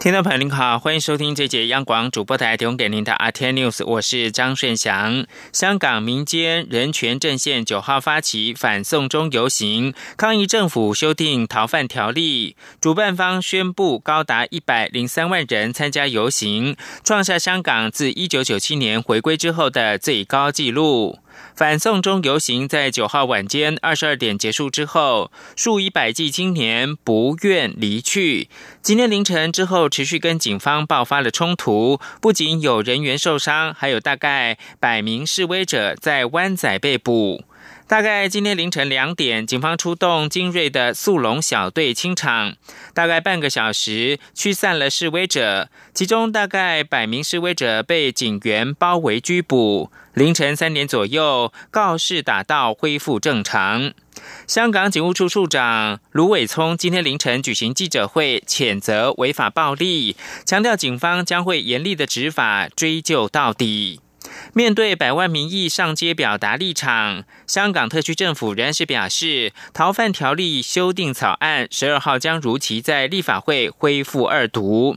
听众朋友您好，欢迎收听这节央广主播台提供给您的阿天 News，我是张顺祥。香港民间人权阵线九号发起反送中游行，抗议政府修订逃犯条例。主办方宣布高达一百零三万人参加游行，创下香港自一九九七年回归之后的最高纪录。反送中游行在九号晚间二十二点结束之后，数以百计青年不愿离去。今天凌晨之后，持续跟警方爆发了冲突，不仅有人员受伤，还有大概百名示威者在湾仔被捕。大概今天凌晨两点，警方出动精锐的速龙小队清场，大概半个小时驱散了示威者，其中大概百名示威者被警员包围拘捕。凌晨三点左右，告示打道恢复正常。香港警务处处长卢伟聪今天凌晨举行记者会，谴责违法暴力，强调警方将会严厉的执法，追究到底。面对百万民意上街表达立场，香港特区政府仍是表示，逃犯条例修订草案十二号将如期在立法会恢复二读。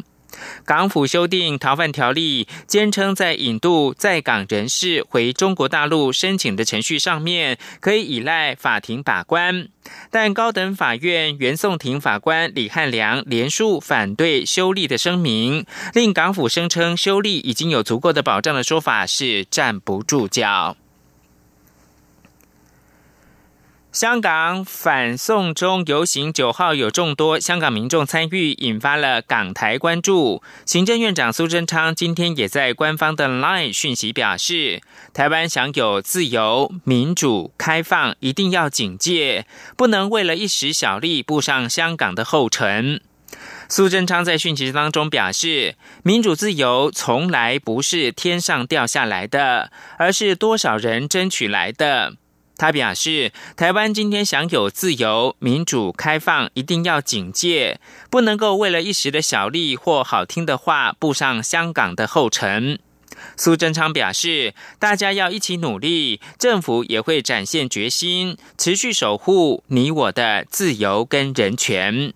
港府修订逃犯条例，坚称在引渡在港人士回中国大陆申请的程序上面，可以依赖法庭把关。但高等法院原讼庭法官李汉良连署反对修例的声明，令港府声称修例已经有足够的保障的说法是站不住脚。香港反送中游行九号有众多香港民众参与，引发了港台关注。行政院长苏贞昌今天也在官方的 LINE 讯息表示，台湾享有自由、民主、开放，一定要警戒，不能为了一时小利步上香港的后尘。苏贞昌在讯息当中表示，民主自由从来不是天上掉下来的，而是多少人争取来的。他表示，台湾今天享有自由、民主、开放，一定要警戒，不能够为了一时的小利或好听的话步上香港的后尘。苏贞昌表示，大家要一起努力，政府也会展现决心，持续守护你我的自由跟人权。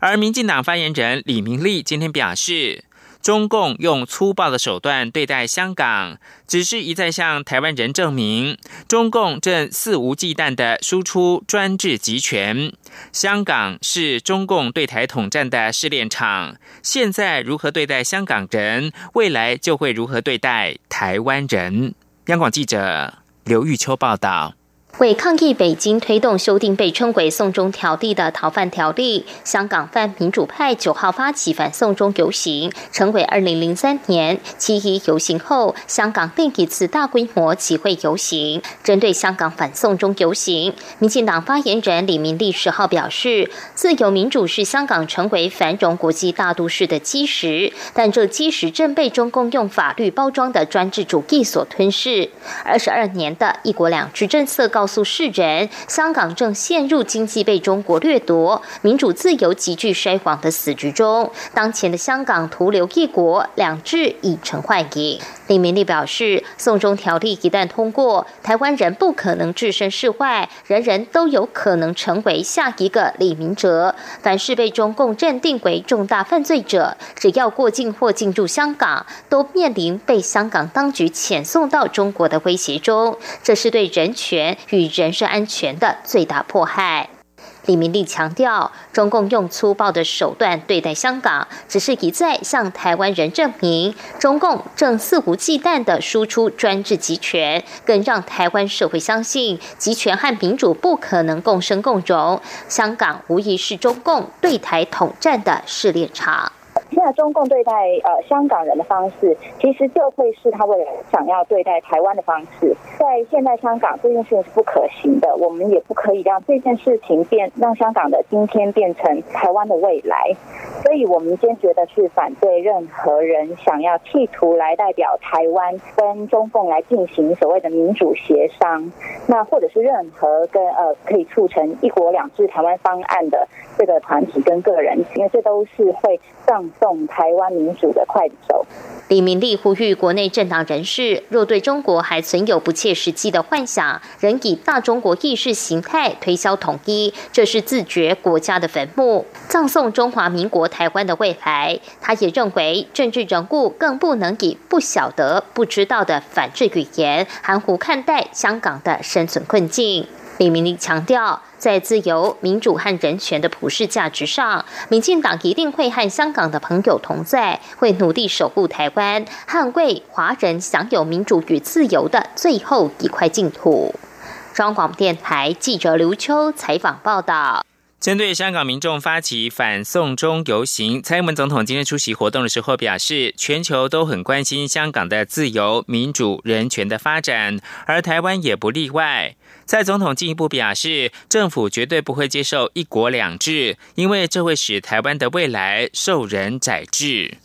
而民进党发言人李明利今天表示。中共用粗暴的手段对待香港，只是一再向台湾人证明，中共正肆无忌惮的输出专制集权。香港是中共对台统战的试炼场，现在如何对待香港人，未来就会如何对待台湾人。央广记者刘玉秋报道。为抗议北京推动修订被称为“送中条例”的逃犯条例，香港泛民主派九号发起反送中游行，成为二零零三年七一游行后香港另一次大规模集会游行。针对香港反送中游行，民进党发言人李明利十号表示：“自由民主是香港成为繁荣国际大都市的基石，但这基石正被中共用法律包装的专制主义所吞噬。二十二年的一国两制政策告。”诉世人，香港正陷入经济被中国掠夺、民主自由急剧衰亡的死局中。当前的香港徒留一国两制已成幻影。李明利表示，送中条例一旦通过，台湾人不可能置身事外，人人都有可能成为下一个李明哲。凡是被中共认定为重大犯罪者，只要过境或进入香港，都面临被香港当局遣送到中国的威胁中。这是对人权与与人身安全的最大迫害。李明利强调，中共用粗暴的手段对待香港，只是一再向台湾人证明，中共正肆无忌惮的输出专制集权，更让台湾社会相信集权和民主不可能共生共荣。香港无疑是中共对台统战的试炼场。现在中共对待呃香港人的方式，其实就会是他未来想要对待台湾的方式。在现在香港这件事情是不可行的，我们也不可以让这件事情变让香港的今天变成台湾的未来。所以我们坚决的去反对任何人想要企图来代表台湾跟中共来进行所谓的民主协商，那或者是任何跟呃可以促成一国两制台湾方案的这个团体跟个人，因为这都是会葬送台湾民主的刽子手。李明利呼吁国内政党人士，若对中国还存有不切实际的幻想，仍以大中国意识形态推销统一，这是自掘国家的坟墓，葬送中华民国台湾的未来。他也认为，政治人物更不能以不晓得、不知道的反制语言，含糊看待香港的生存困境。李明利强调。在自由、民主和人权的普世价值上，民进党一定会和香港的朋友同在，会努力守护台湾，捍卫华人享有民主与自由的最后一块净土。中央广播电台记者刘秋采访报道。针对香港民众发起反送中游行，蔡英文总统今天出席活动的时候表示，全球都很关心香港的自由、民主、人权的发展，而台湾也不例外。蔡总统进一步表示，政府绝对不会接受“一国两制”，因为这会使台湾的未来受人宰制。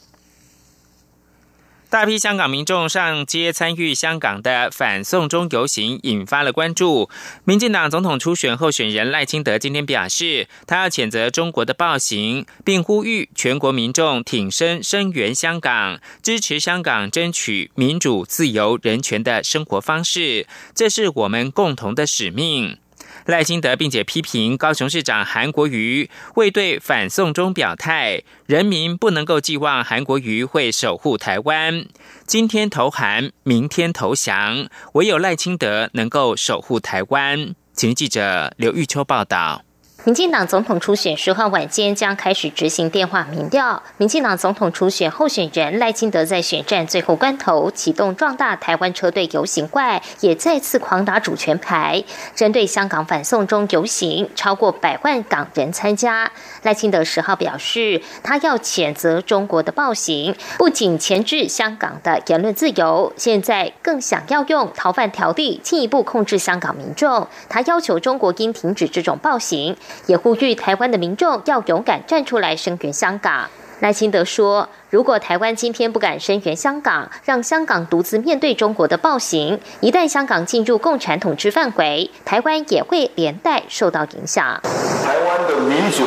大批香港民众上街参与香港的反送中游行，引发了关注。民进党总统初选候选人赖清德今天表示，他要谴责中国的暴行，并呼吁全国民众挺身声援香港，支持香港争取民主、自由、人权的生活方式，这是我们共同的使命。赖清德并且批评高雄市长韩国瑜未对反送中表态，人民不能够寄望韩国瑜会守护台湾。今天投韩，明天投降，唯有赖清德能够守护台湾。请记者刘玉秋报道。民进党总统初选十号晚间将开始执行电话民调。民进党总统初选候选人赖清德在选战最后关头启动壮大台湾车队游行怪，也再次狂打主权牌。针对香港反送中游行，超过百万港人参加。赖清德十号表示，他要谴责中国的暴行，不仅钳制香港的言论自由，现在更想要用逃犯条例进一步控制香港民众。他要求中国应停止这种暴行。也呼吁台湾的民众要勇敢站出来声援香港。赖清德说：“如果台湾今天不敢声援香港，让香港独自面对中国的暴行，一旦香港进入共产统治范围，台湾也会连带受到影响。台湾的民主、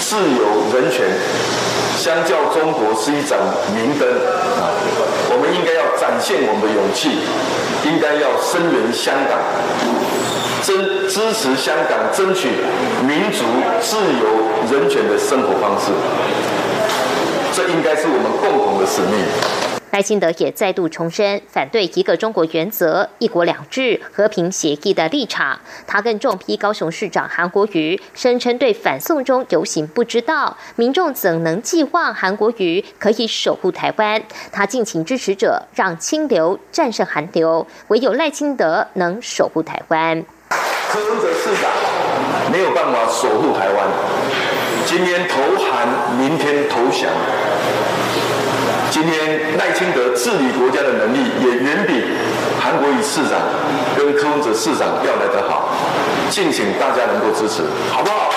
自由、人权，相较中国是一盏明灯啊！我们应该要展现我们的勇气，应该要声援香港。”支支持香港争取民主、自由、人权的生活方式，这应该是我们共同的使命。赖清德也再度重申反对一个中国原则、一国两制、和平协议的立场。他更重批高雄市长韩国瑜，声称对反送中游行不知道，民众怎能寄望韩国瑜可以守护台湾？他敬请支持者让清流战胜韩流，唯有赖清德能守护台湾。柯文哲市长没有办法守护台湾，今天投韩，明天投降。今天赖清德治理国家的能力也远比韩国瑜市长跟柯文哲市长要来得好，敬请大家能够支持，好不好？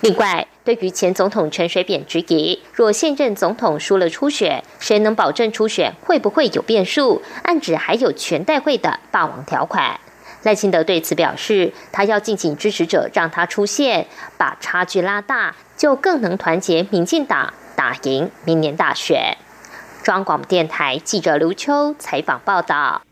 另外，对于前总统陈水扁质疑，若现任总统输了初选，谁能保证初选会不会有变数？暗指还有全代会的霸王条款。赖清德对此表示，他要敬请支持者让他出现，把差距拉大，就更能团结民进党，打赢明年大选。中央广播电台记者刘秋采访报道。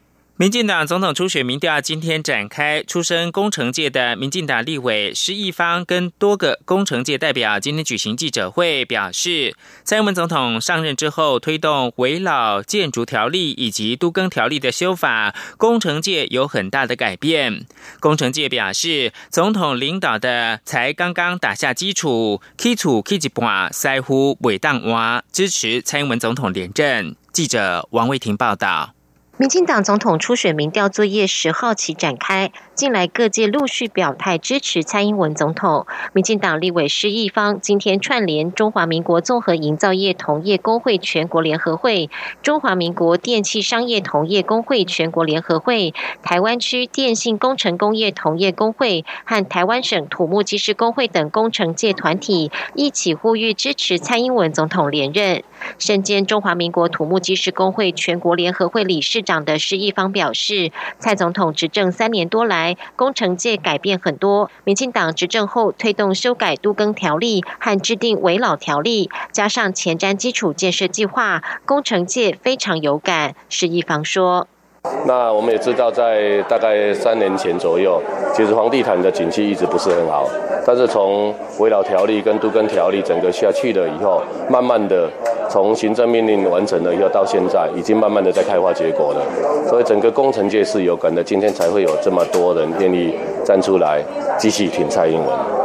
民进党总统初选民调今天展开，出身工程界的民进党立委施一方跟多个工程界代表今天举行记者会，表示蔡英文总统上任之后推动围老建筑条例以及都更条例的修法，工程界有很大的改变。工程界表示，总统领导的才刚刚打下基础，基础基一半在乎伟当哇支持蔡英文总统连任。记者王卫婷报道。民进党总统初选民调作业十号起展开，近来各界陆续表态支持蔡英文总统。民进党立委施一方今天串联中华民国综合营造业同业工会全国联合会、中华民国电器商业同业工会全国联合会、台湾区电信工程工业同业工会和台湾省土木技师工会等工程界团体一起呼吁支持蔡英文总统连任。身兼中华民国土木技师工会全国联合会理事长。的施一方表示，蔡总统执政三年多来，工程界改变很多。民进党执政后，推动修改都更条例和制定围老条例，加上前瞻基础建设计划，工程界非常有感。施一方说。那我们也知道，在大概三年前左右，其实房地产的景气一直不是很好。但是从围绕条例跟都更条例整个下去了以后，慢慢的从行政命令完成了以后，到现在已经慢慢的在开花结果了。所以整个工程界是有感的，今天才会有这么多人愿意站出来继续挺蔡英文。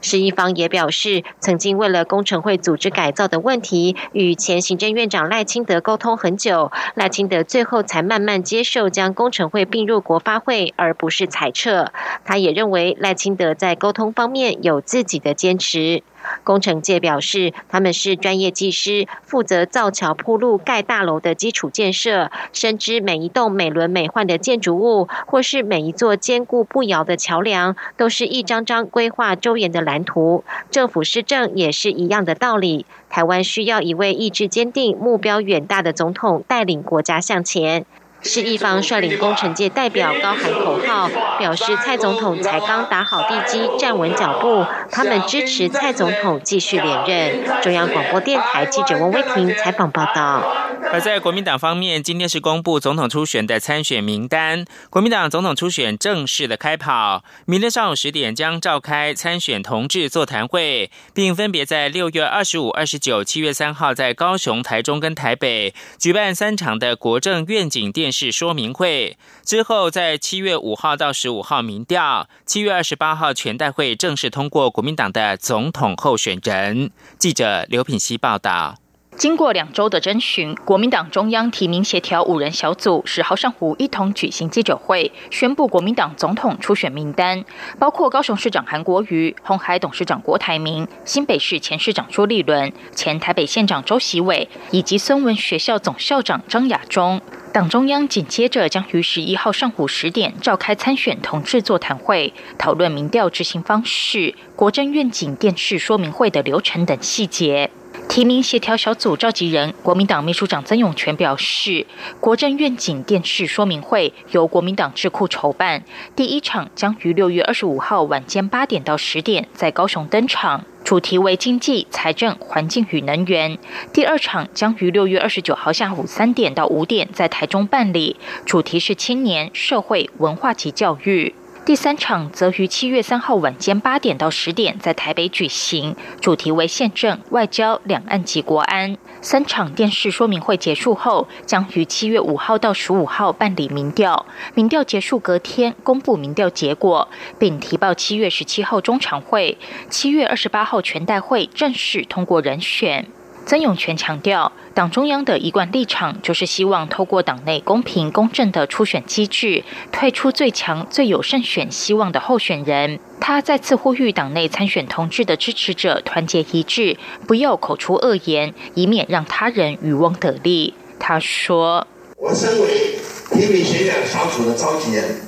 施一方也表示，曾经为了工程会组织改造的问题，与前行政院长赖清德沟通很久，赖清德最后才慢慢接受将工程会并入国发会，而不是裁撤。他也认为赖清德在沟通方面有自己的坚持。工程界表示，他们是专业技师，负责造桥铺路、盖大楼的基础建设，深知每一栋美轮美奂的建筑物，或是每一座坚固不摇的桥梁，都是一张张规划周延的蓝图。政府施政也是一样的道理。台湾需要一位意志坚定、目标远大的总统，带领国家向前。是一方率领工程界代表高喊口号，表示蔡总统才刚打好地基，站稳脚步，他们支持蔡总统继续连任。中央广播电台记者温威婷采访报道。而在国民党方面，今天是公布总统初选的参选名单，国民党总统初选正式的开跑，明天上午十点将召开参选同志座谈会，并分别在六月二十五、二十九、七月三号在高雄、台中跟台北举办三场的国政愿景电。视说明会之后，在七月五号到十五号民调，七月二十八号全代会正式通过国民党的总统候选人。记者刘品希报道。经过两周的征询，国民党中央提名协调五人小组十号上午一同举行记者会，宣布国民党总统初选名单，包括高雄市长韩国瑜、红海董事长郭台铭、新北市前市长朱立伦、前台北县长周习伟以及孙文学校总校长张亚中。党中央紧接着将于十一号上午十点召开参选同志座谈会，讨论民调执行方式、国政愿景电视说明会的流程等细节。提名协调小组召集人、国民党秘书长曾永权表示，国政愿景电视说明会由国民党智库筹办，第一场将于六月二十五号晚间八点到十点在高雄登场，主题为经济、财政、环境与能源；第二场将于六月二十九号下午三点到五点在台中办理，主题是青年、社会、文化及教育。第三场则于七月三号晚间八点到十点在台北举行，主题为宪政、外交、两岸及国安。三场电视说明会结束后，将于七月五号到十五号办理民调，民调结束隔天公布民调结果，并提报七月十七号中常会，七月二十八号全代会正式通过人选。曾永权强调，党中央的一贯立场就是希望透过党内公平公正的初选机制，退出最强、最有胜选希望的候选人。他再次呼吁党内参选同志的支持者团结一致，不要口出恶言，以免让他人渔翁得利。他说：“我身为提名选举小组的召集人，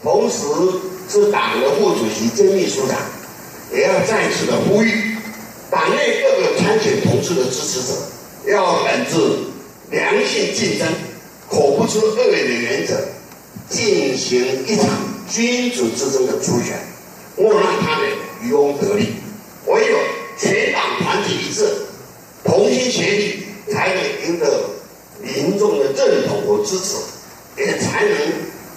同时是党的副主席兼秘书长，也要再次的呼吁。”党内各个参选同志的支持者，要本着良性竞争、口不出恶言的原则，进行一场君主之争的初选，莫让他们渔翁得利。唯有全党团结一致、同心协力，才能赢得民众的认同和支持，也才能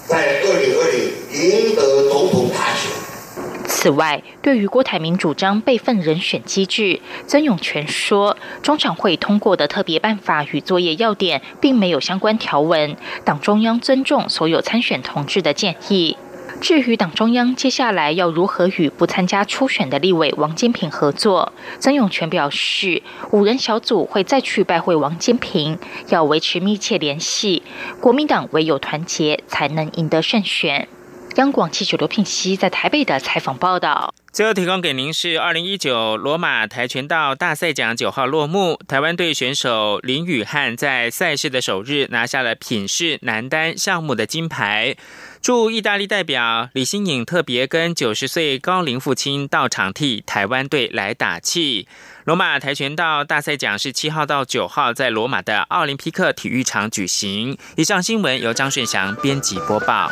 在二零二零赢得总统大选。此外，对于郭台铭主张备份人选机制，曾永权说，中常会通过的特别办法与作业要点并没有相关条文，党中央尊重所有参选同志的建议。至于党中央接下来要如何与不参加初选的立委王金平合作，曾永权表示，五人小组会再去拜会王金平，要维持密切联系。国民党唯有团结，才能赢得胜选。央广记者刘聘熙在台北的采访报道。最后提供给您是二零一九罗马跆拳道大赛奖九号落幕，台湾队选手林宇汉在赛事的首日拿下了品试男单项目的金牌。驻意大利代表李新颖特别跟九十岁高龄父亲到场替台湾队来打气。罗马跆拳道大赛奖是七号到九号在罗马的奥林匹克体育场举行。以上新闻由张顺祥编辑播报。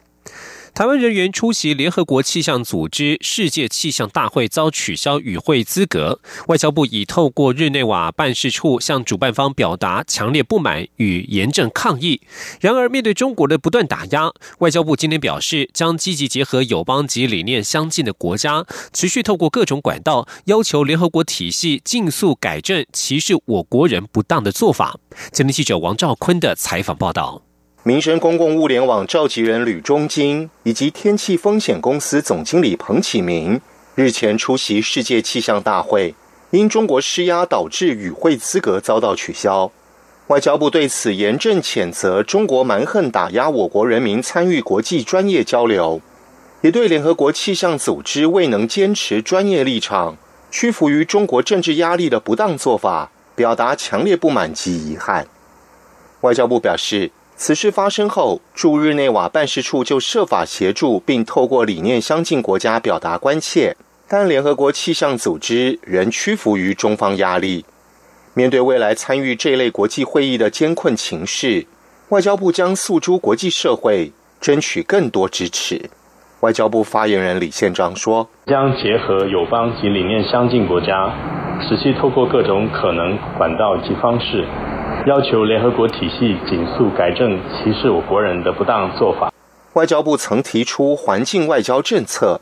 台湾人员出席联合国气象组织世界气象大会遭取消与会资格，外交部已透过日内瓦办事处向主办方表达强烈不满与严正抗议。然而，面对中国的不断打压，外交部今天表示，将积极结合友邦及理念相近的国家，持续透过各种管道，要求联合国体系尽速改正歧视我国人不当的做法。今天记者王兆坤的采访报道。民生公共物联网召集人吕中金以及天气风险公司总经理彭启明日前出席世界气象大会，因中国施压导致与会资格遭到取消。外交部对此严正谴责中国蛮横打压我国人民参与国际专业交流，也对联合国气象组织未能坚持专业立场、屈服于中国政治压力的不当做法表达强烈不满及遗憾。外交部表示。此事发生后，驻日内瓦办事处就设法协助，并透过理念相近国家表达关切，但联合国气象组织仍屈服于中方压力。面对未来参与这类国际会议的艰困情势，外交部将诉诸国际社会，争取更多支持。外交部发言人李宪章说：“将结合友邦及理念相近国家，实际透过各种可能管道及方式。”要求联合国体系紧速改正歧视我国人的不当做法。外交部曾提出环境外交政策，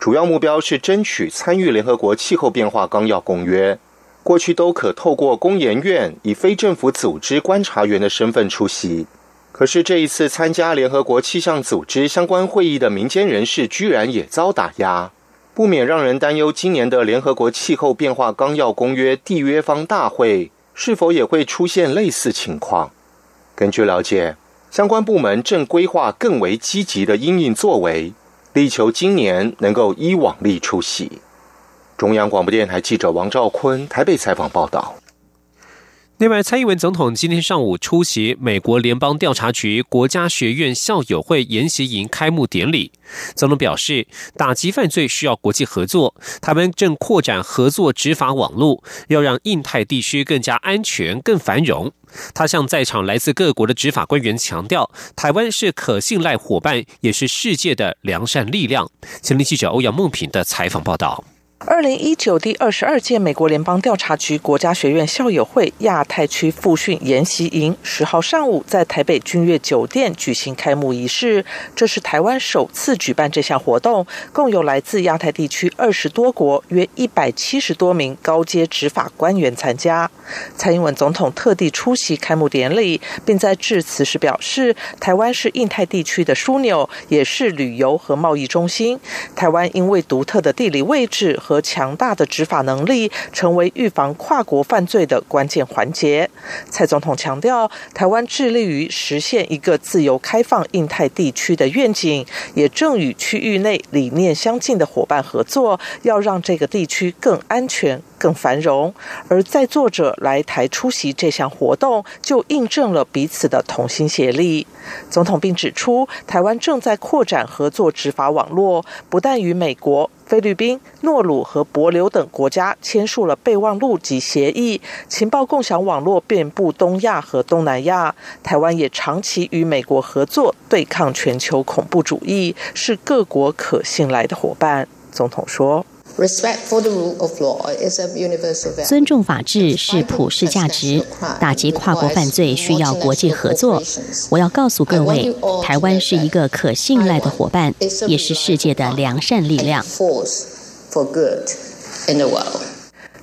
主要目标是争取参与联合国气候变化纲要公约。过去都可透过工研院以非政府组织观察员的身份出席，可是这一次参加联合国气象组织相关会议的民间人士居然也遭打压，不免让人担忧今年的联合国气候变化纲要公约缔约方大会。是否也会出现类似情况？根据了解，相关部门正规划更为积极的应应作为，力求今年能够依往例出席。中央广播电台记者王兆坤台北采访报道。另外，蔡英文总统今天上午出席美国联邦调查局国家学院校友会研习营开幕典礼。总统表示，打击犯罪需要国际合作，他们正扩展合作执法网络，要让印太地区更加安全、更繁荣。他向在场来自各国的执法官员强调，台湾是可信赖伙伴，也是世界的良善力量。前听记者欧阳梦平的采访报道。二零一九第二十二届美国联邦调查局国家学院校友会亚太区复训研习营十号上午在台北君悦酒店举行开幕仪式。这是台湾首次举办这项活动，共有来自亚太地区二十多国约一百七十多名高阶执法官员参加。蔡英文总统特地出席开幕典礼，并在致辞时表示，台湾是印太地区的枢纽，也是旅游和贸易中心。台湾因为独特的地理位置。和强大的执法能力成为预防跨国犯罪的关键环节。蔡总统强调，台湾致力于实现一个自由开放印太地区的愿景，也正与区域内理念相近的伙伴合作，要让这个地区更安全。更繁荣，而在作者来台出席这项活动，就印证了彼此的同心协力。总统并指出，台湾正在扩展合作执法网络，不但与美国、菲律宾、诺鲁和帛琉等国家签署了备忘录及协议，情报共享网络遍布东亚和东南亚。台湾也长期与美国合作对抗全球恐怖主义，是各国可信赖的伙伴。总统说。尊重法治是普世价值，打击跨国犯罪需要国际合作。我要告诉各位，台湾是一个可信赖的伙伴，也是世界的良善力量。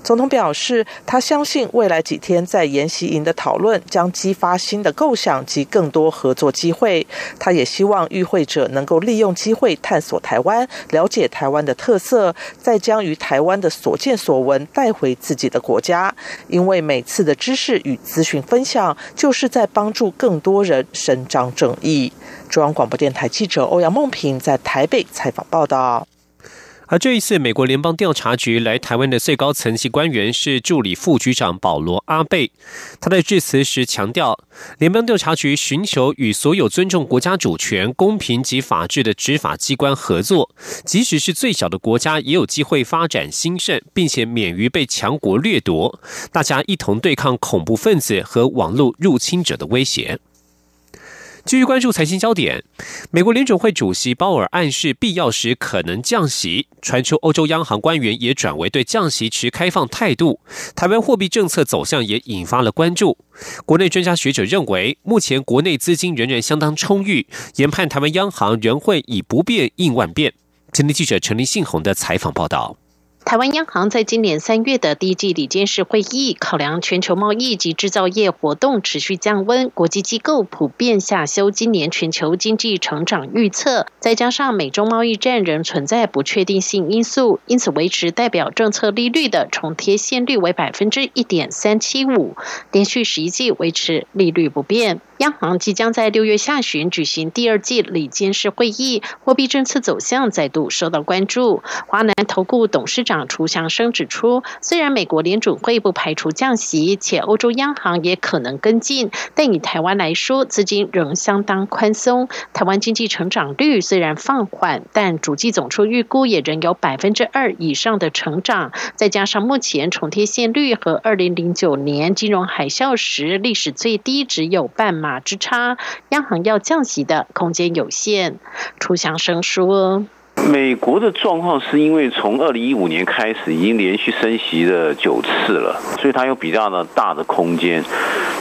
总统表示，他相信未来几天在研习营的讨论将激发新的构想及更多合作机会。他也希望与会者能够利用机会探索台湾，了解台湾的特色，再将于台湾的所见所闻带回自己的国家。因为每次的知识与资讯分享，就是在帮助更多人伸张正义。中央广播电台记者欧阳梦平在台北采访报道。而这一次，美国联邦调查局来台湾的最高层级官员是助理副局长保罗·阿贝。他在致辞时强调，联邦调查局寻求与所有尊重国家主权、公平及法治的执法机关合作，即使是最小的国家也有机会发展兴盛，并且免于被强国掠夺。大家一同对抗恐怖分子和网络入侵者的威胁。继续关注财经焦点，美国联准会主席鲍尔暗示必要时可能降息，传出欧洲央行官员也转为对降息持开放态度。台湾货币政策走向也引发了关注。国内专家学者认为，目前国内资金仍然相当充裕，研判台湾央行仍会以不变应万变。今天记者陈立信宏的采访报道。台湾央行在今年三月的第一季理监事会议，考量全球贸易及制造业活动持续降温，国际机构普遍下修今年全球经济成长预测，再加上美中贸易战仍存在不确定性因素，因此维持代表政策利率的重贴现率为百分之一点三七五，连续十一季维持利率不变。央行即将在六月下旬举行第二季理监事会议，货币政策走向再度受到关注。华南投顾董事长楚祥生指出，虽然美国联准会不排除降息，且欧洲央行也可能跟进，但以台湾来说，资金仍相当宽松。台湾经济成长率虽然放缓，但主计总处预估也仍有百分之二以上的成长。再加上目前重贴现率和二零零九年金融海啸时历史最低只有半码。码之差，央行要降息的空间有限。楚祥生说：“美国的状况是因为从二零一五年开始已经连续升息了九次了，所以它有比较的大的空间。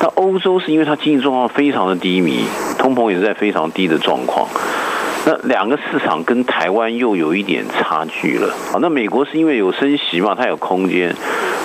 那欧洲是因为它经济状况非常的低迷，通膨也是在非常低的状况。那两个市场跟台湾又有一点差距了。啊，那美国是因为有升息嘛，它有空间；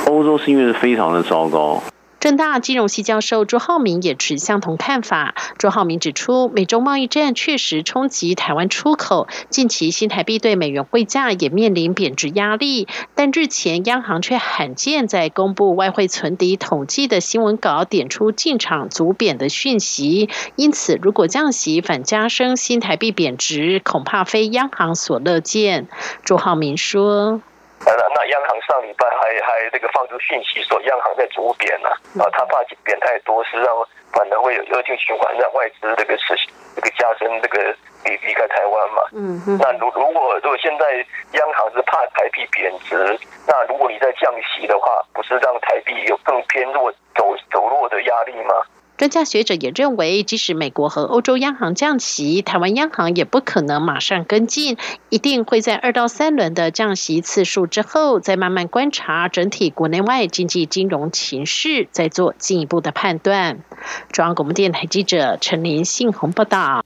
欧洲是因为是非常的糟糕。”正大金融系教授朱浩明也持相同看法。朱浩明指出，美中贸易战确实冲击台湾出口，近期新台币对美元汇价也面临贬值压力。但日前央行却罕见在公布外汇存底统计的新闻稿，点出进场足贬的讯息。因此，如果降息反加深新台币贬值，恐怕非央行所乐见。朱浩明说。那那央行上礼拜还还这个放出讯息说央行在逐贬呢，啊，他怕贬太多，实际上反而会有恶性循环，让外资这个是这个加深这个离离开台湾嘛。嗯嗯。那如如果如果现在央行是怕台币贬值，那如果你在降息的话，不是让台币有更偏弱走走弱的压力吗？专家学者也认为，即使美国和欧洲央行降息，台湾央行也不可能马上跟进，一定会在二到三轮的降息次数之后，再慢慢观察整体国内外经济金融情势，再做进一步的判断。中央广播电台记者陈林信宏报道。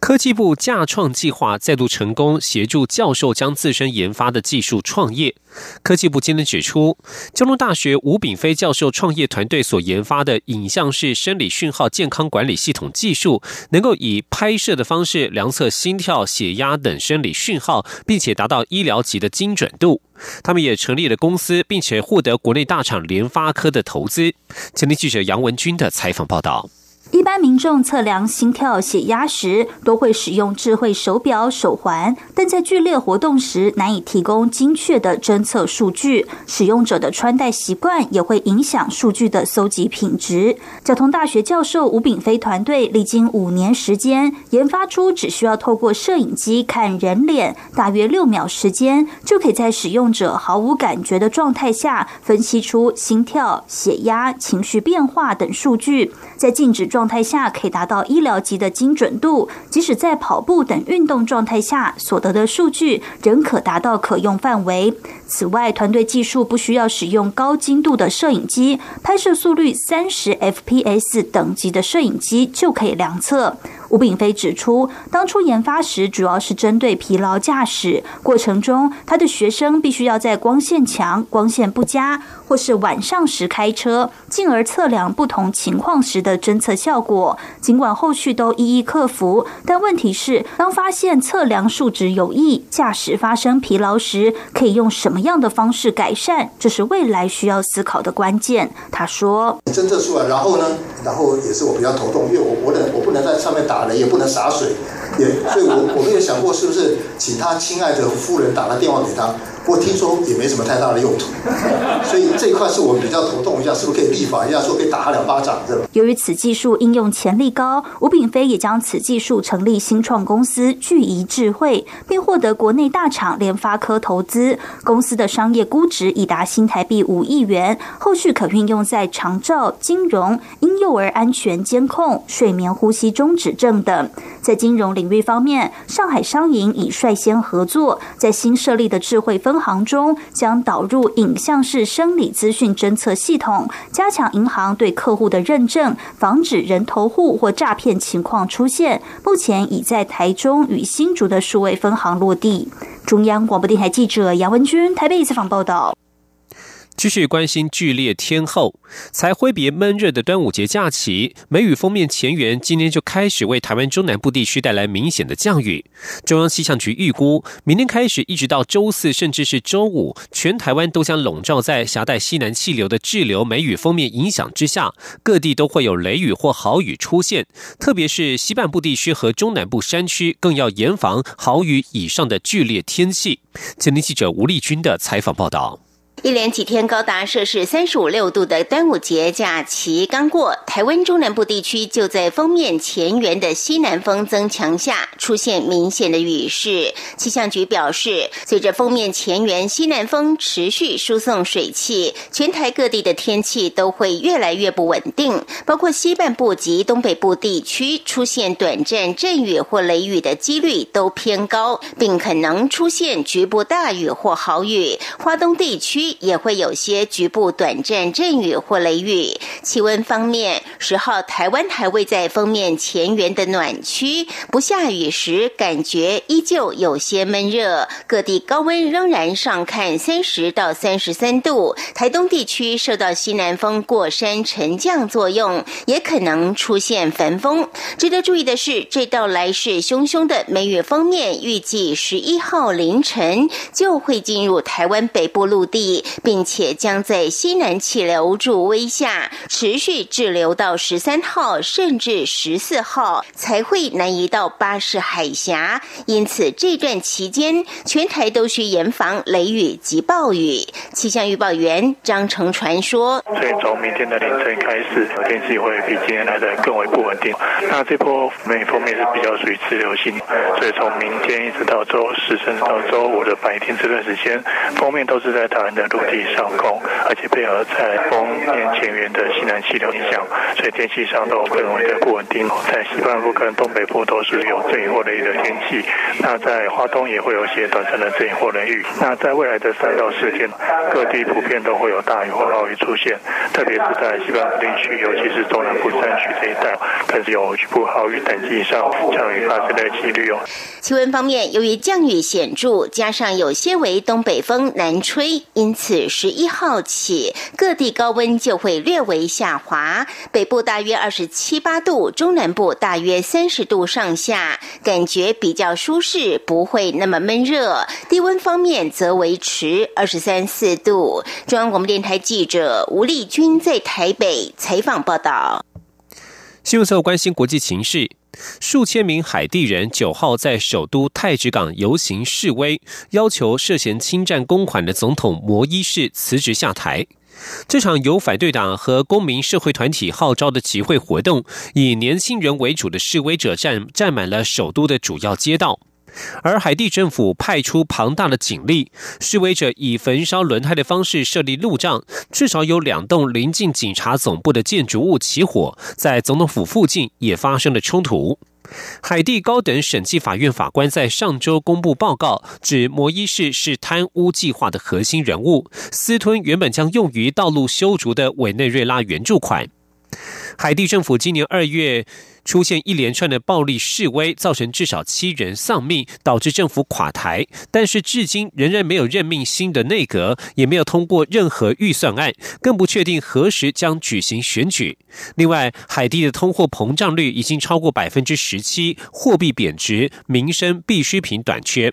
科技部架创计划再度成功协助教授将自身研发的技术创业。科技部今天指出，交通大学吴炳飞教授创业团队所研发的影像式生理讯号健康管理系统技术，能够以拍摄的方式量测心跳、血压等生理讯号，并且达到医疗级的精准度。他们也成立了公司，并且获得国内大厂联发科的投资。前天记者杨文军的采访报道。一般民众测量心跳、血压时，都会使用智慧手表、手环，但在剧烈活动时难以提供精确的侦测数据。使用者的穿戴习惯也会影响数据的搜集品质。交通大学教授吴炳飞团队历经五年时间，研发出只需要透过摄影机看人脸，大约六秒时间，就可以在使用者毫无感觉的状态下，分析出心跳、血压、情绪变化等数据，在静止状。状态下可以达到医疗级的精准度，即使在跑步等运动状态下所得的数据仍可达到可用范围。此外，团队技术不需要使用高精度的摄影机，拍摄速率三十 fps 等级的摄影机就可以量测。吴炳飞指出，当初研发时主要是针对疲劳驾驶过程中，他的学生必须要在光线强、光线不佳或是晚上时开车，进而测量不同情况时的侦测效果。尽管后续都一一克服，但问题是，当发现测量数值有异，驾驶发生疲劳时，可以用什么样的方式改善？这是未来需要思考的关键。他说：“侦测出来，然后呢？然后也是我比较头痛，因为我我能我不能在上面打。”了也不能洒水，也所以我我没有想过是不是请他亲爱的夫人打了电话给他。我听说也没什么太大的用途，所以这一块是我比较头痛一下，是不是可以立法一下，说可以打他两巴掌，由于此技术应用潜力高，吴炳飞也将此技术成立新创公司聚仪智慧，并获得国内大厂联发科投资。公司的商业估值已达新台币五亿元，后续可运用在长照、金融、婴幼儿安全监控、睡眠呼吸中止症等。在金融领域方面，上海商银已率先合作，在新设立的智慧分行中，将导入影像式生理资讯侦测系统，加强银行对客户的认证，防止人头户或诈骗情况出现。目前已在台中与新竹的数位分行落地。中央广播电台记者杨文君台北采访报道。继续关心剧烈天后，才挥别闷热的端午节假期，梅雨封面前缘今天就开始为台湾中南部地区带来明显的降雨。中央气象局预估，明天开始一直到周四，甚至是周五，全台湾都将笼罩在狭带西南气流的滞留梅雨封面影响之下，各地都会有雷雨或豪雨出现。特别是西半部地区和中南部山区，更要严防豪雨以上的剧烈天气。前天记者吴丽君的采访报道。一连几天高达摄氏三十五六度的端午节假期刚过，台湾中南部地区就在封面前缘的西南风增强下出现明显的雨势。气象局表示，随着封面前缘西南风持续输送水汽，全台各地的天气都会越来越不稳定，包括西半部及东北部地区出现短暂阵雨或雷雨的几率都偏高，并可能出现局部大雨或豪雨。华东地区。也会有些局部短暂阵雨或雷雨。气温方面，十号台湾还未在封面前缘的暖区，不下雨时感觉依旧有些闷热，各地高温仍然上看三十到三十三度。台东地区受到西南风过山沉降作用，也可能出现焚风。值得注意的是，这道来势汹汹的梅雨封面，预计十一号凌晨就会进入台湾北部陆地。并且将在西南气流助威下持续滞留到十三号甚至十四号，才会南移到巴士海峡。因此，这段期间全台都需严防雷雨及暴雨。气象预报员张成传说：“所以从明天的凌晨开始，天气会比今天来的更为不稳定。那这波梅雨方面是比较属于滞留性，所以从明天一直到周四甚至到周五的白天这段时间，封面都是在台湾的的。”陆地上空，而且配合在封面前缘的西南气流影响，所以天气上都更容易的不稳定。在西半部跟东北部都是有阵雨或雷雨的天气。那在华东也会有些短暂的阵雨或雷雨。那在未来的三到四天，各地普遍都会有大雨或暴雨出现，特别是在西半部地区，尤其是中南部山区这一带，更是有局部豪雨等级以上降雨发生的几率哦。气温方面，由于降雨显著，加上有些为东北风南吹，因因此十一号起各地高温就会略微下滑。北部大约二十七八度，中南部大约三十度上下，感觉比较舒适，不会那么闷热。低温方面则维持二十三四度。中央广播电台记者吴丽君在台北采访报道。新闻所关心国际情势。数千名海地人九号在首都太子港游行示威，要求涉嫌侵占公款的总统摩伊士辞职下台。这场由反对党和公民社会团体号召的集会活动，以年轻人为主的示威者占占满了首都的主要街道。而海地政府派出庞大的警力，示威者以焚烧轮胎的方式设立路障，至少有两栋临近警察总部的建筑物起火，在总统府附近也发生了冲突。海地高等审计法院法官在上周公布报告，指摩伊士是贪污计划的核心人物，私吞原本将用于道路修筑的委内瑞拉援助款。海地政府今年二月出现一连串的暴力示威，造成至少七人丧命，导致政府垮台。但是至今仍然没有任命新的内阁，也没有通过任何预算案，更不确定何时将举行选举。另外，海地的通货膨胀率已经超过百分之十七，货币贬值，民生必需品短缺。